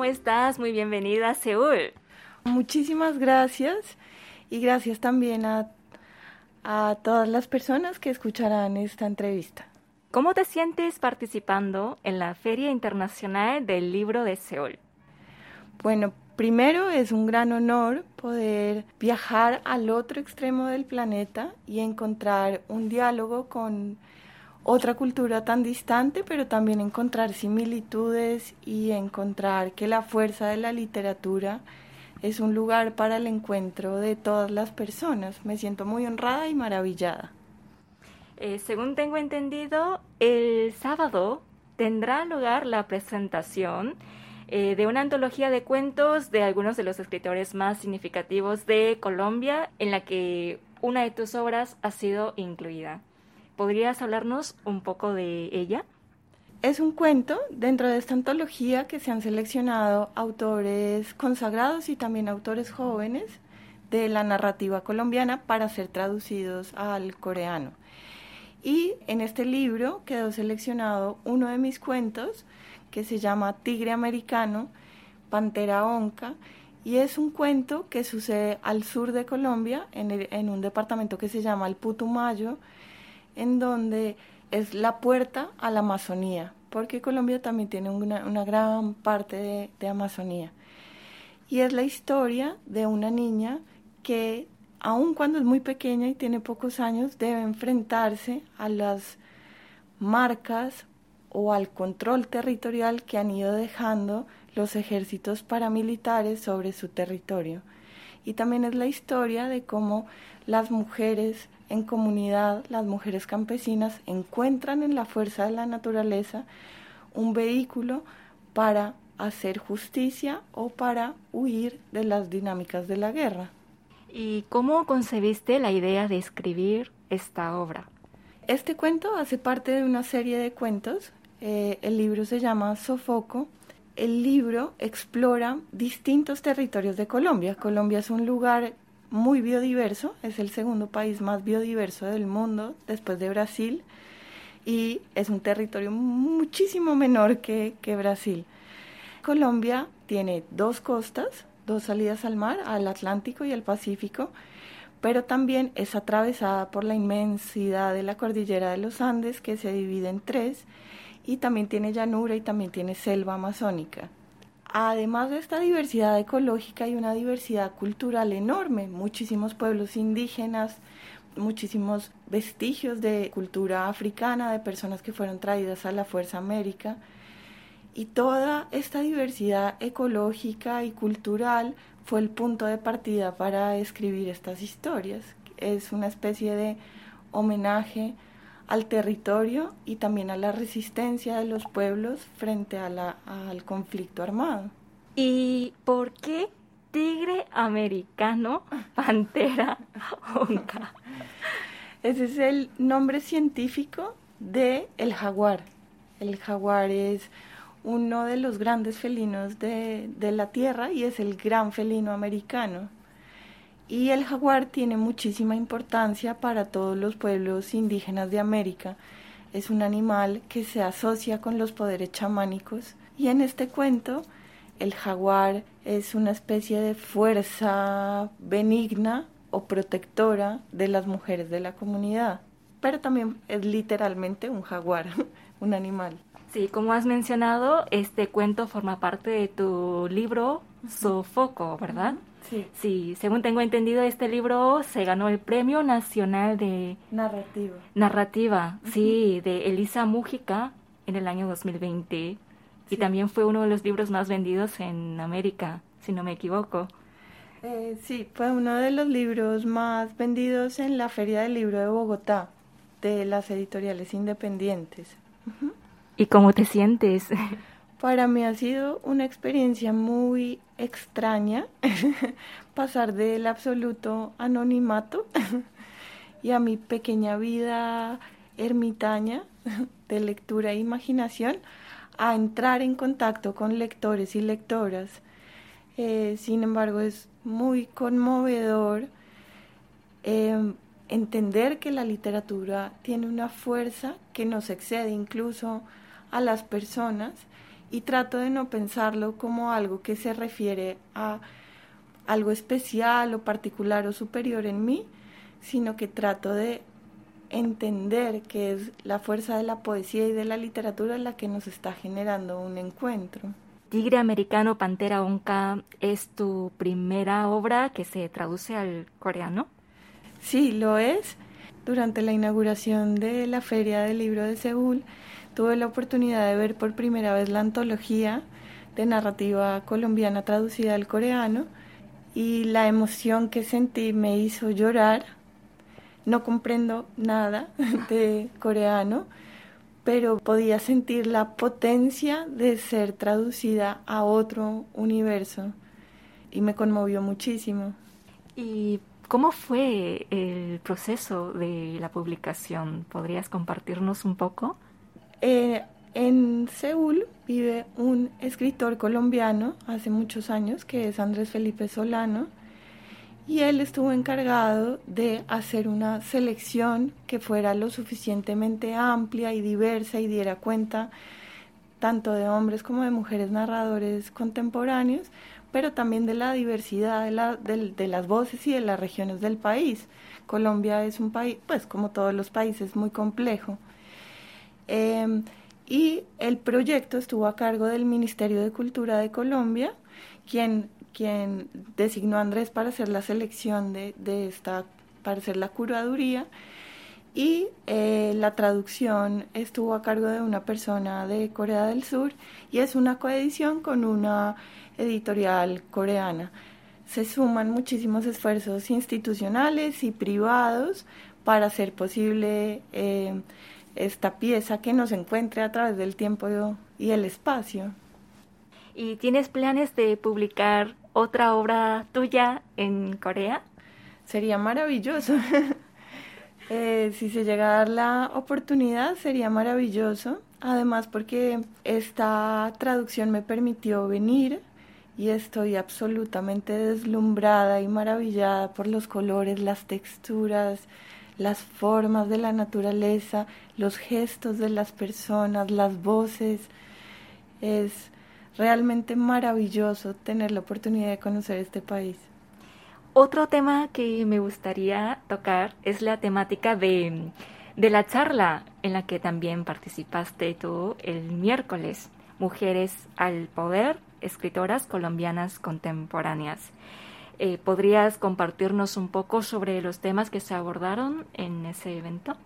¿cómo estás? Muy bienvenida a Seúl. Muchísimas gracias y gracias también a, a todas las personas que escucharán esta entrevista. ¿Cómo te sientes participando en la Feria Internacional del Libro de Seúl? Bueno, primero es un gran honor poder viajar al otro extremo del planeta y encontrar un diálogo con otra cultura tan distante, pero también encontrar similitudes y encontrar que la fuerza de la literatura es un lugar para el encuentro de todas las personas. Me siento muy honrada y maravillada. Eh, según tengo entendido, el sábado tendrá lugar la presentación eh, de una antología de cuentos de algunos de los escritores más significativos de Colombia, en la que una de tus obras ha sido incluida. ¿Podrías hablarnos un poco de ella? Es un cuento dentro de esta antología que se han seleccionado autores consagrados y también autores jóvenes de la narrativa colombiana para ser traducidos al coreano. Y en este libro quedó seleccionado uno de mis cuentos que se llama Tigre Americano, Pantera Onca, y es un cuento que sucede al sur de Colombia, en, en un departamento que se llama el Putumayo, en donde es la puerta a la Amazonía, porque Colombia también tiene una, una gran parte de, de, Amazonía. Y es la historia de una niña que, aun cuando es muy pequeña y tiene pocos años, debe enfrentarse a las marcas o al control territorial que han ido dejando los ejércitos paramilitares sobre su territorio. Y también es la historia de cómo las mujeres en comunidad, las mujeres campesinas encuentran en la fuerza de la naturaleza un vehículo para hacer justicia o para huir de las dinámicas de la guerra. ¿Y cómo concebiste la idea de escribir esta obra? Este cuento hace parte de una serie de cuentos. Eh, el libro se llama Sofoco. El libro explora distintos territorios de Colombia. Colombia es un lugar muy biodiverso, es el segundo país más biodiverso del mundo después de Brasil y es un territorio muchísimo menor que, que Brasil. Colombia tiene dos costas, dos salidas al mar, al Atlántico y al Pacífico, pero también es atravesada por la inmensidad de la cordillera de los Andes que se divide en tres y también tiene llanura y también tiene selva amazónica además de esta diversidad ecológica hay una diversidad cultural enorme, muchísimos pueblos indígenas, muchísimos vestigios de cultura africana, de personas que fueron traídas a la Fuerza América. Y toda esta diversidad ecológica y cultural fue el punto de partida para escribir estas historias. Es una especie de homenaje al territorio y también a la resistencia de los pueblos frente a la, al conflicto armado. ¿Y por qué tigre americano, pantera onca? Ese es el nombre científico de el jaguar. El jaguar es uno de los grandes felinos de, de la Tierra y es el gran felino americano. Y el jaguar tiene muchísima importancia para todos los pueblos indígenas de América. Es un animal que se asocia con los poderes chamánicos. Y en este cuento, el jaguar es una especie de fuerza benigna o protectora de las mujeres de la comunidad. Pero también es literalmente un jaguar, un animal. Sí, como has mencionado, este cuento forma parte de tu libro Sofoco, ¿verdad? Sí. sí, según tengo entendido, este libro se ganó el Premio Nacional de Narrativa. Narrativa, sí, de Elisa Mújica en el año 2020. Y también fue uno de los libros más vendidos en América, si no me equivoco. Eh, sí, fue uno de los libros más vendidos en la Feria del Libro de Bogotá, de las editoriales independientes. ¿Y cómo te sientes? Para mí ha sido una experiencia muy extraña pasar del absoluto anonimato y a mi pequeña vida ermitaña de lectura e imaginación a entrar en contacto con lectores y lectoras. Eh, sin embargo, es muy conmovedor eh, entender que la literatura tiene una fuerza que nos excede incluso a las personas y trato de no pensarlo como algo que se refiere a algo especial o particular o superior en mí, sino que trato de entender que es la fuerza de la poesía y de la literatura la que nos está generando un encuentro. Tigre Americano Pantera Onca es tu primera obra que se traduce al coreano. Sí, lo es. Durante la inauguración de la Feria del Libro de Seúl, tuve la oportunidad de ver por primera vez la antología de narrativa colombiana traducida al coreano y la emoción que sentí me hizo llorar. No comprendo nada de coreano, pero podía sentir la potencia de ser traducida a otro universo y me conmovió muchísimo. ¿Y cómo fue el proceso de la publicación? ¿Podrías compartirnos un poco? Eh, en Seúl vive un escritor colombiano hace muchos años que es Andrés Felipe Solano y él estuvo encargado de hacer una selección que fuera lo suficientemente amplia y diversa y diera cuenta tanto de hombres como de mujeres narradores contemporáneos, pero también de la diversidad de, las voces y de las regiones del país. Colombia es un país, pues como todos los países, muy complejo. Em, y el proyecto estuvo a cargo del Ministerio de Cultura de Colombia, quien, quien designó a Andrés para hacer la selección de, de esta, para hacer la curaduría, y eh, la traducción estuvo a cargo de una persona de Corea del Sur y es una coedición con una editorial coreana. Se suman muchísimos esfuerzos institucionales y privados para hacer posible eh, esta pieza que nos encuentre a través del tiempo y el espacio. ¿Y tienes planes de publicar otra obra tuya en Corea? Sería maravilloso. Eh, si se llega a dar la oportunidad, sería maravilloso. Además, porque esta traducción me permitió venir y estoy absolutamente deslumbrada y maravillada por los colores, las texturas, las formas de la naturaleza, los gestos de las personas, las voces. Es realmente maravilloso tener la oportunidad de conocer este país. Otro tema que me gustaría tocar es la temática de, de la charla en la que también participaste tú el miércoles, Mujeres al Poder, escritoras colombianas contemporáneas. Eh, ¿Podrías compartirnos un poco sobre los temas que se abordaron en ese evento?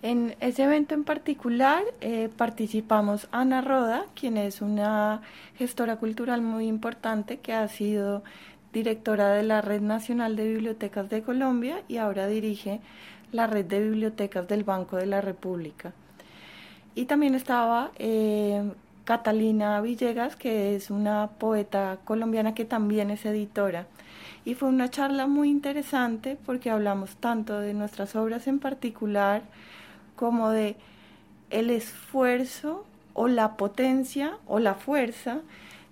En ese evento en particular eh, participamos Ana Roda, quien es una gestora cultural muy importante que ha sido directora de la Red Nacional de Bibliotecas de Colombia y ahora dirige la red de bibliotecas del Banco de la República. Y también estaba eh, Catalina Villegas, que es una poeta colombiana que también es editora. Y fue una charla muy interesante porque hablamos tanto de nuestras obras en particular como de el esfuerzo o la potencia o la fuerza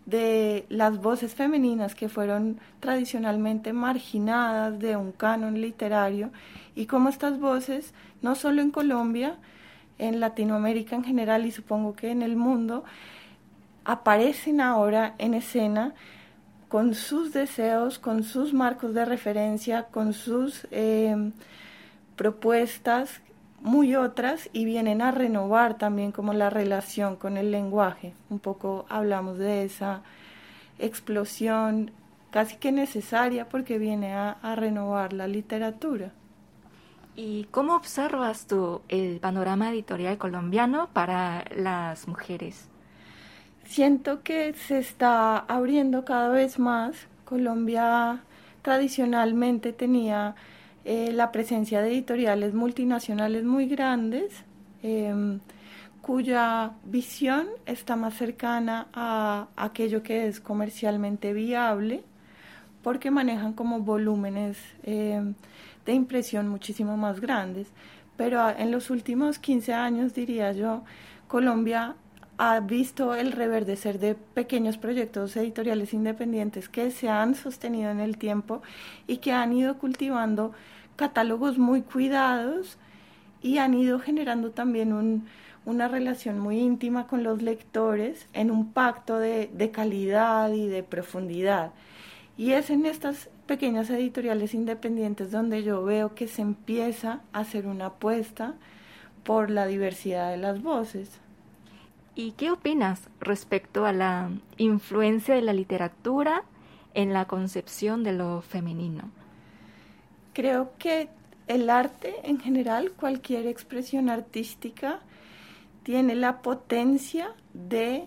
de las voces femeninas que fueron tradicionalmente marginadas de un canon literario y cómo estas voces, no solo en Colombia, en Latinoamérica en general y supongo que en el mundo, aparecen ahora en escena con sus deseos, con sus marcos de referencia, con sus eh, propuestas muy otras y vienen a renovar también como la relación con el lenguaje. Un poco hablamos de esa explosión casi que necesaria porque viene a, a renovar la literatura. ¿Y cómo observas tú el panorama editorial colombiano para las mujeres? Siento que se está abriendo cada vez más. Colombia tradicionalmente tenía eh, la presencia de editoriales multinacionales muy grandes, em, cuya visión está más cercana a aquello que es comercialmente viable, porque manejan como volúmenes em, de impresión muchísimo más grandes. Pero en los últimos 15 años, diría yo, Colombia ha visto el reverdecer de pequeños proyectos editoriales independientes que se han sostenido en el tiempo y que han ido cultivando catálogos muy cuidados y han ido generando también un, una relación muy íntima con los lectores en un pacto de calidad y de profundidad. Y es en estas pequeñas editoriales independientes donde yo veo que se empieza a hacer una apuesta por la diversidad de las voces. ¿Y qué opinas respecto a la influencia de la literatura en la concepción de lo femenino? Creo que el arte en general, cualquier expresión artística, tiene la potencia de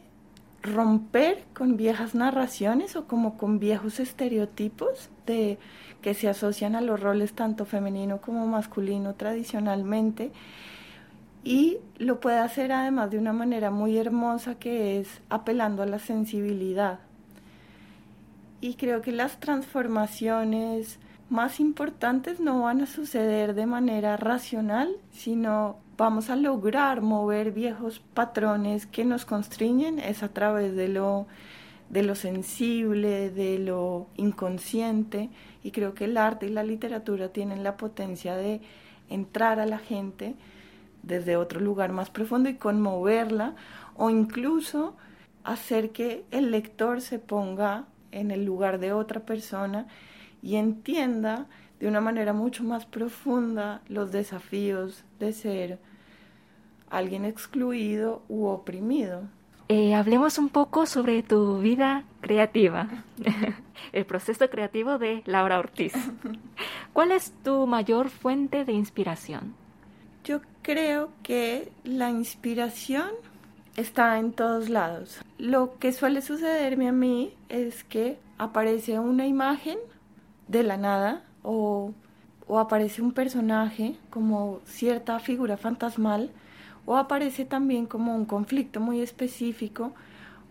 romper con viejas narraciones o como con viejos estereotipos de que se asocian a los roles tanto femenino como masculino tradicionalmente y lo puede hacer además de una manera muy hermosa que es apelando a la sensibilidad. Y creo que las transformaciones más importantes no van a suceder de manera racional, sino vamos a lograr mover viejos patrones que nos constriñen es a través de lo de lo sensible, de lo inconsciente y creo que el arte y la literatura tienen la potencia de entrar a la gente desde otro lugar más profundo y conmoverla o incluso hacer que el lector se ponga en el lugar de otra persona y entienda de una manera mucho más profunda los desafíos de ser alguien excluido u oprimido. Eh, hablemos un poco sobre tu vida creativa, el proceso creativo de Laura Ortiz. ¿Cuál es tu mayor fuente de inspiración? Yo creo que la inspiración está en todos lados. Lo que suele sucederme a mí es que aparece una imagen de la nada o, o aparece un personaje como cierta figura fantasmal o aparece también como un conflicto muy específico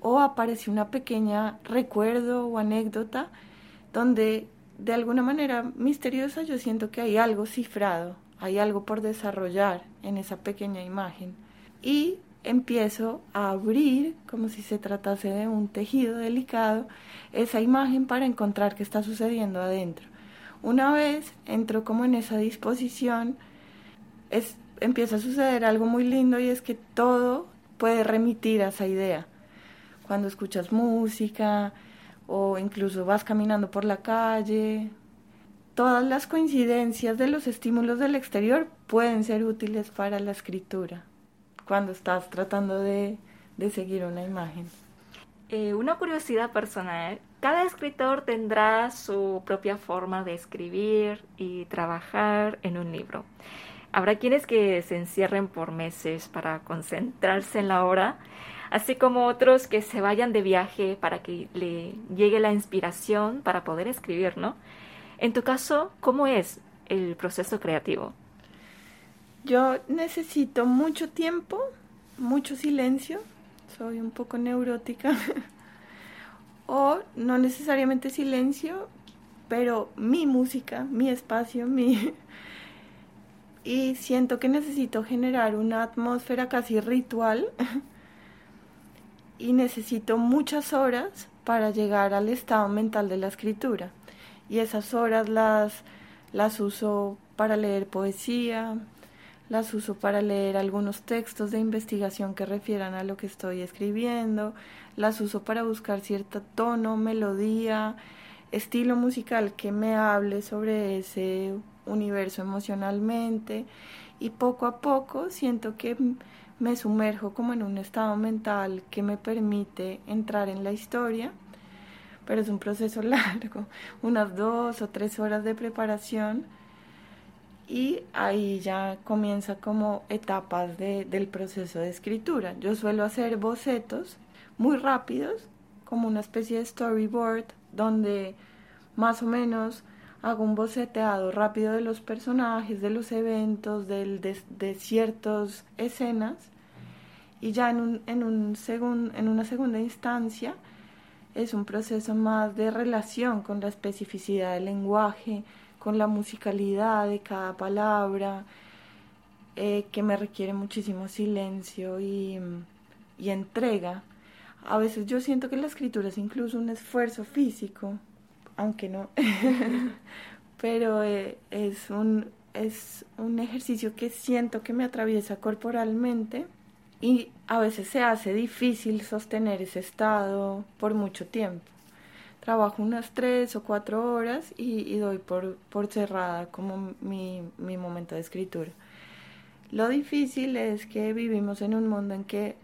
o aparece una pequeña recuerdo o anécdota donde de alguna manera misteriosa yo siento que hay algo cifrado, hay algo por desarrollar en esa pequeña imagen. Y empiezo a abrir, como si se tratase de un tejido delicado, esa imagen para encontrar qué está sucediendo adentro. Una vez entro como en esa disposición, es, empieza a suceder algo muy lindo y es que todo puede remitir a esa idea. Cuando escuchas música o incluso vas caminando por la calle, todas las coincidencias de los estímulos del exterior pueden ser útiles para la escritura cuando estás tratando de, seguir una imagen. Eh, una curiosidad personal, cada escritor tendrá su propia forma de escribir y trabajar en un libro. Habrá quienes que se encierren por meses para concentrarse en la obra, así como otros que se vayan de viaje para que le llegue la inspiración para poder escribir, ¿no? En tu caso, ¿cómo es el proceso creativo? Yo necesito mucho tiempo, mucho silencio, soy un poco neurótica, o no necesariamente silencio, pero mi música, mi espacio, mi y siento que necesito generar una atmósfera casi ritual y necesito muchas horas para llegar al estado mental de la escritura. Y esas horas las, las uso para leer poesía, las uso para leer algunos textos de investigación que refieran a lo que estoy escribiendo, las uso para buscar cierto tono, melodía, estilo musical que me hable sobre ese universo emocionalmente. Y poco a poco siento que me sumerjo como en un estado mental que me permite entrar en la historia, pero es un proceso largo, unas dos o tres horas de preparación y ahí ya comienza como etapas de, del proceso de escritura. Yo suelo hacer bocetos muy rápidos, como una especie de storyboard, donde más o menos hago un boceteado rápido de los personajes, de los eventos, de, ciertas escenas y ya en, un, en, un en una segunda instancia es un proceso más de relación con la especificidad del lenguaje, con la musicalidad de cada palabra, eh, que me requiere muchísimo silencio y, y entrega. A veces yo siento que la escritura es incluso un esfuerzo físico, aunque no. Pero eh, es, un, es un ejercicio que siento que me atraviesa corporalmente y a veces se hace difícil sostener ese estado por mucho tiempo. Trabajo unas tres o cuatro horas y, doy por, por, cerrada como mi, mi momento de escritura. Lo difícil es que vivimos en un mundo en que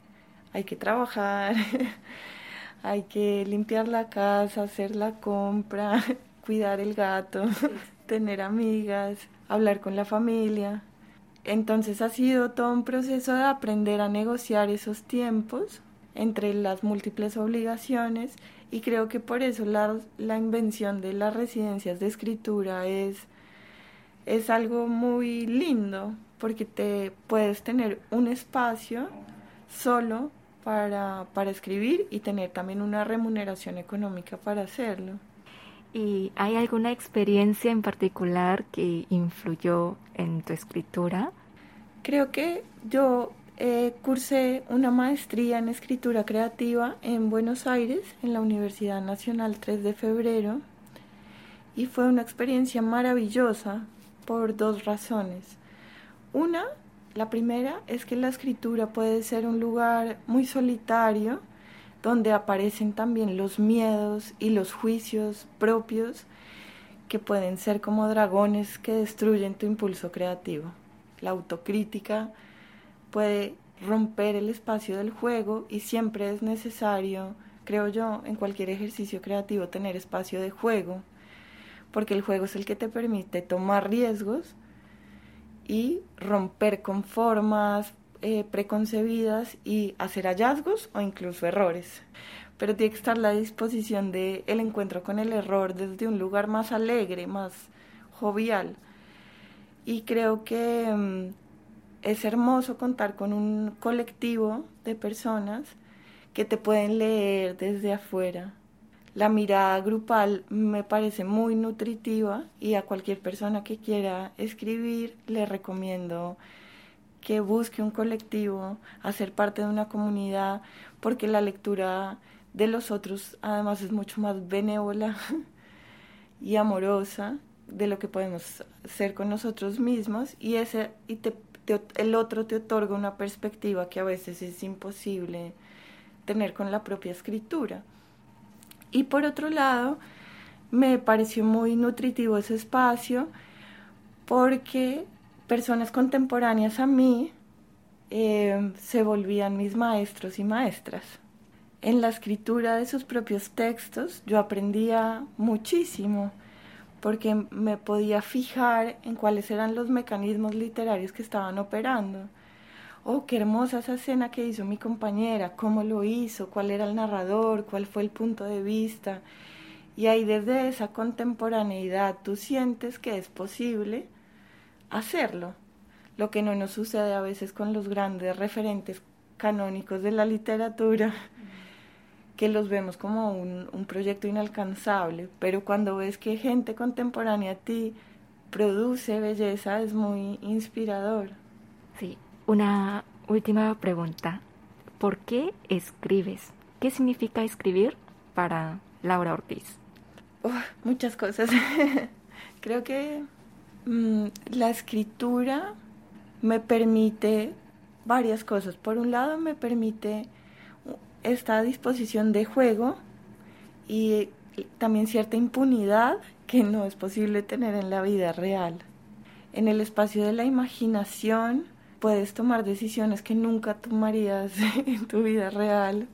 hay que trabajar, hay que limpiar la casa, hacer la compra, cuidar el gato, tener amigas, hablar con la familia. Entonces ha sido todo un proceso de aprender a negociar esos tiempos entre las múltiples obligaciones y creo que por eso la, la invención de las residencias de escritura es, es algo muy lindo porque te puedes tener un espacio solo para, para escribir y tener también una remuneración económica para hacerlo. ¿Y hay alguna experiencia en particular que influyó en tu escritura? Creo que yo eh, cursé una maestría en escritura creativa en Buenos Aires, en la Universidad Nacional 3 de Febrero, y fue una experiencia maravillosa por dos razones. Una, la primera es que la escritura puede ser un lugar muy solitario, donde aparecen también los miedos y los juicios propios que pueden ser como dragones que destruyen tu impulso creativo. La autocrítica puede romper el espacio del juego y siempre es necesario, creo yo, en cualquier ejercicio creativo tener espacio de juego, porque el juego es el que te permite tomar riesgos y romper con formas, eh, preconcebidas y hacer hallazgos o incluso errores. Pero tiene que estar la disposición de el encuentro con el error desde un lugar más alegre, más jovial. Y creo que mm, es hermoso contar con un colectivo de personas que te pueden leer desde afuera. La mirada grupal me parece muy nutritiva y a cualquier persona que quiera escribir le recomiendo que busque un colectivo, hacer parte de una comunidad, porque la lectura de los otros además es mucho más benévola y amorosa de lo que podemos ser con nosotros mismos y ese y el otro te otorga una perspectiva que a veces es imposible tener con la propia escritura. Y por otro lado, me pareció muy nutritivo ese espacio porque personas contemporáneas a mí eh, se volvían mis maestros y maestras. En la escritura de sus propios textos yo aprendía muchísimo porque me podía fijar en cuáles eran los mecanismos literarios que estaban operando. Oh, qué hermosa esa escena que hizo mi compañera, cómo lo hizo, cuál era el narrador, cuál fue el punto de vista. Y ahí desde esa contemporaneidad tú sientes que es posible hacerlo, lo que no nos sucede a veces con los grandes referentes canónicos de la literatura, que los vemos como un, un proyecto inalcanzable, pero cuando ves que gente contemporánea a ti produce belleza es muy inspirador. Sí, una última pregunta. ¿Por qué escribes? ¿Qué significa escribir para Laura Ortiz? muchas cosas. Creo que Mm, la escritura me permite varias cosas. Por un lado, me permite esta disposición de juego y también cierta impunidad que no es posible tener en la vida real. En el espacio de la imaginación puedes tomar decisiones que nunca tomarías en tu vida real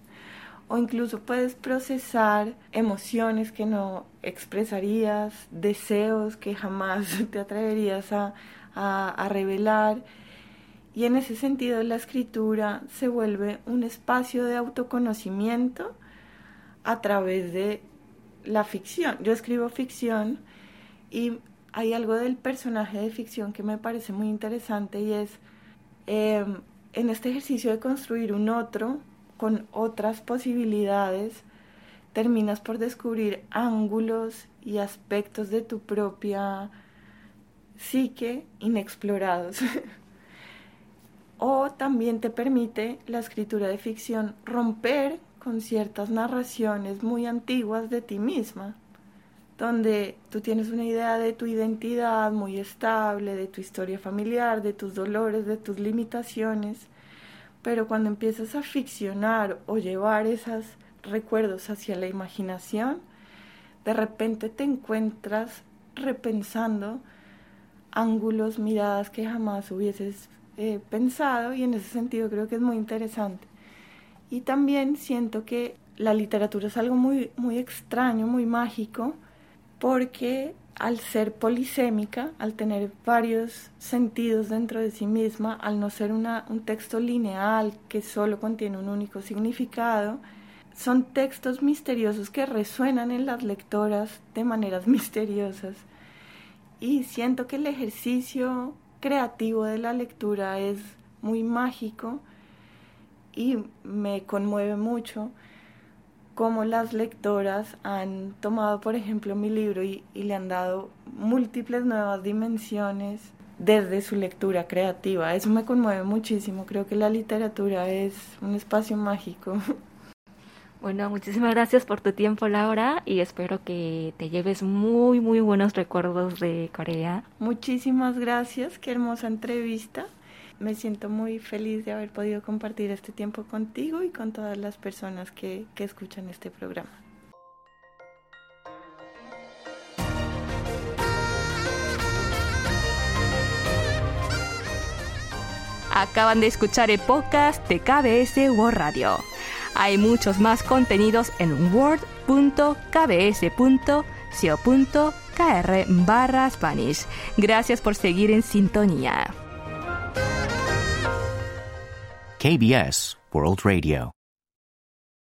o incluso puedes procesar emociones que no expresarías, deseos que jamás te atreverías a, a, revelar. Y en ese sentido la escritura se vuelve un espacio de autoconocimiento a través de la ficción. Yo escribo ficción y hay algo del personaje de ficción que me parece muy interesante y es em, en este ejercicio de construir un otro, con otras posibilidades, terminas por descubrir ángulos y aspectos de tu propia psique inexplorados. o también te permite la escritura de ficción romper con ciertas narraciones muy antiguas de ti misma, donde tú tienes una idea de tu identidad muy estable, de tu historia familiar, de tus dolores, de tus limitaciones, pero cuando empiezas a ficcionar o llevar esos recuerdos hacia la imaginación, de repente te encuentras repensando ángulos, miradas que jamás hubieses eh, pensado y en ese sentido creo que es muy interesante. Y también siento que la literatura es algo muy, muy extraño, muy mágico, porque al ser polisémica, al tener varios sentidos dentro de sí misma, al no ser una, un texto lineal que solo contiene un único significado, son textos misteriosos que resuenan en las lectoras de maneras misteriosas. Y siento que el ejercicio creativo de la lectura es muy mágico y me conmueve mucho cómo las lectoras han tomado, por ejemplo, mi libro y, le han dado múltiples nuevas dimensiones desde su lectura creativa. Eso me conmueve muchísimo. Creo que la literatura es un espacio mágico. Bueno, muchísimas gracias por tu tiempo, Laura, y espero que te lleves muy, muy buenos recuerdos de Corea. Muchísimas gracias, qué hermosa entrevista. Me siento muy feliz de haber podido compartir este tiempo contigo y con todas las personas que, que escuchan este programa. Acaban de escuchar el podcast de KBS World Radio. Hay muchos más contenidos en word.kbs.co.kr barra Spanish. Gracias por seguir en sintonía. KBS World Radio.